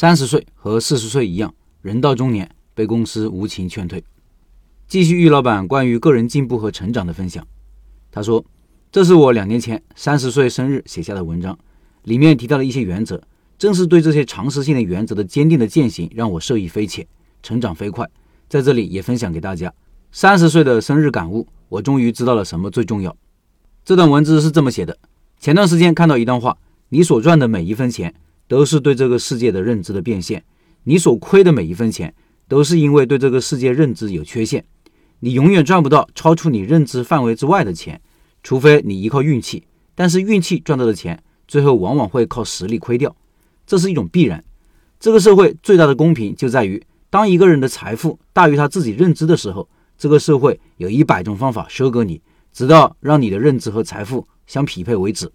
三十岁和四十岁一样，人到中年被公司无情劝退。继续，玉老板关于个人进步和成长的分享。他说：“这是我两年前三十岁生日写下的文章，里面提到了一些原则，正是对这些常识性的原则的坚定的践行，让我受益匪浅，成长飞快。在这里也分享给大家。三十岁的生日感悟，我终于知道了什么最重要。这段文字是这么写的：前段时间看到一段话，你所赚的每一分钱。”都是对这个世界的认知的变现。你所亏的每一分钱，都是因为对这个世界认知有缺陷。你永远赚不到超出你认知范围之外的钱，除非你依靠运气。但是运气赚到的钱，最后往往会靠实力亏掉，这是一种必然。这个社会最大的公平就在于，当一个人的财富大于他自己认知的时候，这个社会有一百种方法收割你，直到让你的认知和财富相匹配为止。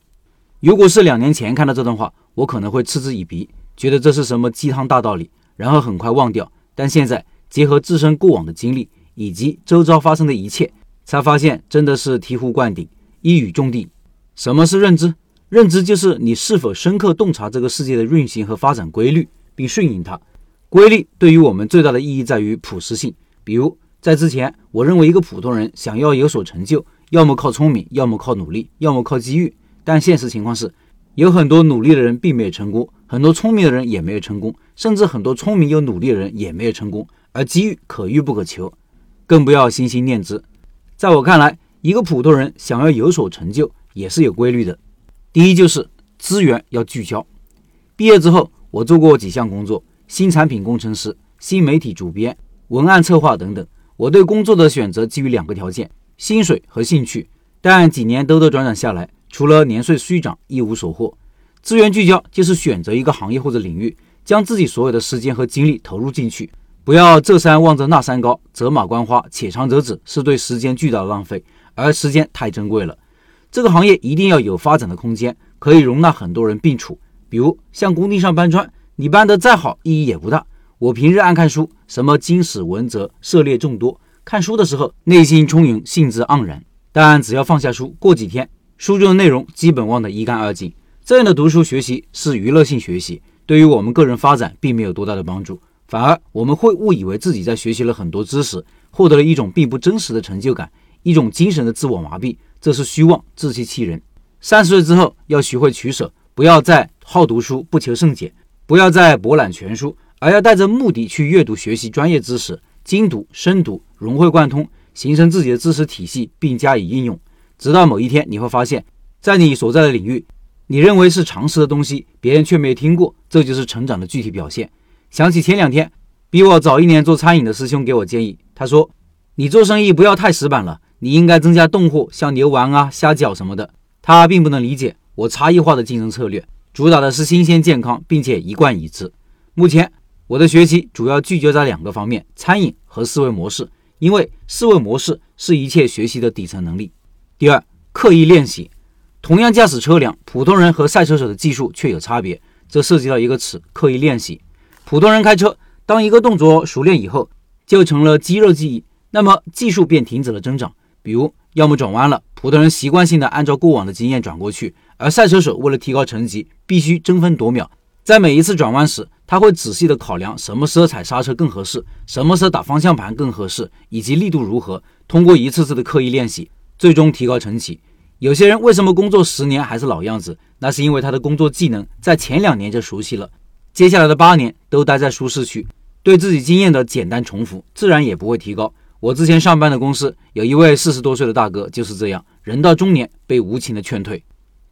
如果是两年前看到这段话，我可能会嗤之以鼻，觉得这是什么鸡汤大道理，然后很快忘掉。但现在结合自身过往的经历以及周遭发生的一切，才发现真的是醍醐灌顶，一语中的。什么是认知？认知就是你是否深刻洞察这个世界的运行和发展规律，并顺应它。规律对于我们最大的意义在于普适性。比如在之前，我认为一个普通人想要有所成就，要么靠聪明，要么靠努力，要么靠机遇。但现实情况是。有很多努力的人并没有成功，很多聪明的人也没有成功，甚至很多聪明又努力的人也没有成功。而机遇可遇不可求，更不要心心念之。在我看来，一个普通人想要有所成就也是有规律的。第一就是资源要聚焦。毕业之后，我做过几项工作：新产品工程师、新媒体主编、文案策划等等。我对工作的选择基于两个条件：薪水和兴趣。但几年兜兜转转下来。除了年岁虚长，一无所获。资源聚焦就是选择一个行业或者领域，将自己所有的时间和精力投入进去，不要这山望着那山高，走马观花，且长则止，是对时间巨大的浪费。而时间太珍贵了，这个行业一定要有发展的空间，可以容纳很多人并处。比如像工地上搬砖，你搬得再好，意义也不大。我平日爱看书，什么经史文则，涉猎众多。看书的时候，内心充盈，兴致盎然。但只要放下书，过几天。书中的内容基本忘得一干二净，这样的读书学习是娱乐性学习，对于我们个人发展并没有多大的帮助，反而我们会误以为自己在学习了很多知识，获得了一种并不真实的成就感，一种精神的自我麻痹，这是虚妄，自欺欺人。三十岁之后要学会取舍，不要再好读书不求甚解，不要再博览全书，而要带着目的去阅读学习专业知识，精读深读，融会贯通，形成自己的知识体系，并加以应用。直到某一天，你会发现，在你所在的领域，你认为是常识的东西，别人却没有听过，这就是成长的具体表现。想起前两天，比我早一年做餐饮的师兄给我建议，他说：“你做生意不要太死板了，你应该增加冻货，像牛丸啊、虾饺什么的。”他并不能理解我差异化的竞争策略，主打的是新鲜健康，并且一贯一致。目前我的学习主要聚焦在两个方面：餐饮和思维模式，因为思维模式是一切学习的底层能力。第二，刻意练习。同样驾驶车辆，普通人和赛车手的技术却有差别。这涉及到一个词：刻意练习。普通人开车，当一个动作熟练以后，就成了肌肉记忆，那么技术便停止了增长。比如，要么转弯了，普通人习惯性的按照过往的经验转过去，而赛车手为了提高成绩，必须争分夺秒，在每一次转弯时，他会仔细的考量什么时候踩刹车更合适，什么时候打方向盘更合适，以及力度如何。通过一次次的刻意练习。最终提高成绩。有些人为什么工作十年还是老样子？那是因为他的工作技能在前两年就熟悉了，接下来的八年都待在舒适区，对自己经验的简单重复，自然也不会提高。我之前上班的公司有一位四十多岁的大哥就是这样，人到中年被无情的劝退。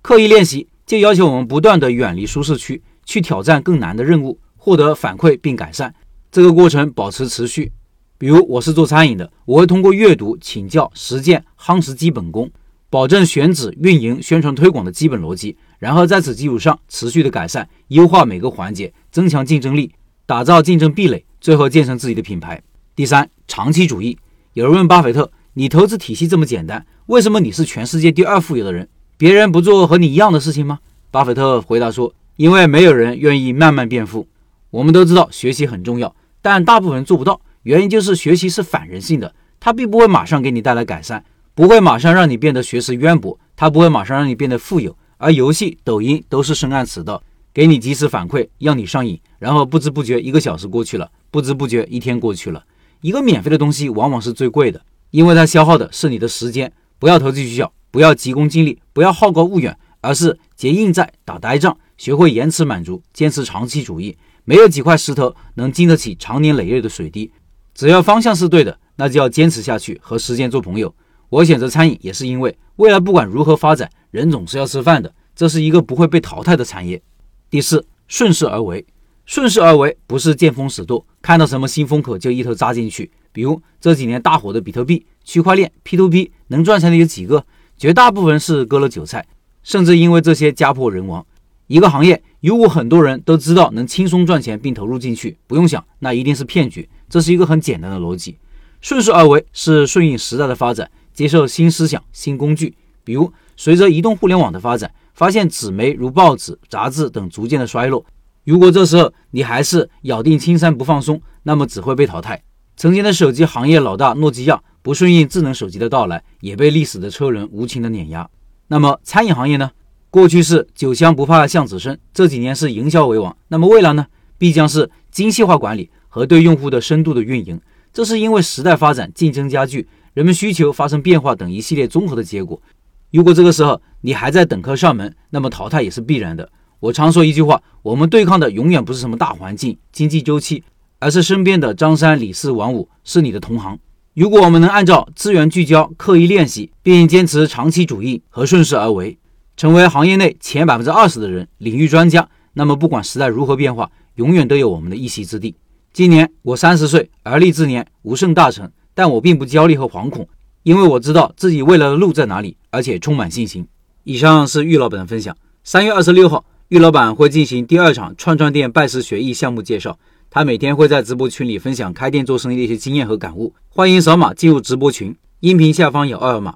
刻意练习就要求我们不断的远离舒适区，去挑战更难的任务，获得反馈并改善。这个过程保持持续。比如我是做餐饮的，我会通过阅读、请教、实践夯实基本功，保证选址、运营、宣传推广的基本逻辑，然后在此基础上持续的改善、优化每个环节，增强竞争力，打造竞争壁垒，最后建成自己的品牌。第三，长期主义。有人问巴菲特：“你投资体系这么简单，为什么你是全世界第二富有的人？别人不做和你一样的事情吗？”巴菲特回答说：“因为没有人愿意慢慢变富。我们都知道学习很重要，但大部分人做不到。”原因就是学习是反人性的，它并不会马上给你带来改善，不会马上让你变得学识渊博，它不会马上让你变得富有。而游戏、抖音都是深谙此道，给你及时反馈，让你上瘾，然后不知不觉一个小时过去了，不知不觉一天过去了。一个免费的东西往往是最贵的，因为它消耗的是你的时间。不要投机取巧，不要急功近利，不要好高骛远，而是结硬债、打呆仗，学会延迟满足，坚持长期主义。没有几块石头能经得起长年累月的水滴。只要方向是对的，那就要坚持下去，和时间做朋友。我选择餐饮也是因为，未来不管如何发展，人总是要吃饭的，这是一个不会被淘汰的产业。第四，顺势而为。顺势而为不是见风使舵，看到什么新风口就一头扎进去。比如这几年大火的比特币、区块链、P to P，能赚钱的有几个？绝大部分是割了韭菜，甚至因为这些家破人亡。一个行业如果很多人都知道能轻松赚钱并投入进去，不用想，那一定是骗局。这是一个很简单的逻辑。顺势而为是顺应时代的发展，接受新思想、新工具。比如随着移动互联网的发展。发现纸媒如报纸、杂志等逐渐的衰落。如果这时候你还是咬定青山不放松，那么只会被淘汰。曾经的手机行业老大诺基亚不顺应智能手机的到来，也被历史的车轮无情的碾压。那么餐饮行业呢？过去是酒香不怕巷子深，这几年是营销为王。那么未来呢？必将是精细化管理和对用户的深度的运营。这是因为时代发展、竞争加剧、人们需求发生变化等一系列综合的结果。如果这个时候你还在等客上门，那么淘汰也是必然的。我常说一句话：我们对抗的永远不是什么大环境、经济周期，而是身边的张三李四王五，是你的同行。如果我们能按照资源聚焦、刻意练习，并坚持长期主义和顺势而为，成为行业内前百分之二十的人、领域专家，那么不管时代如何变化，永远都有我们的一席之地。今年我三十岁，而立之年，无甚大成，但我并不焦虑和惶恐。因为我知道自己未来的路在哪里，而且充满信心。以上是玉老板的分享。三月二十六号，玉老板会进行第二场串串店拜师学艺项目介绍。他每天会在直播群里分享开店做生意的一些经验和感悟。欢迎扫码进入直播群，音频下方有二维码。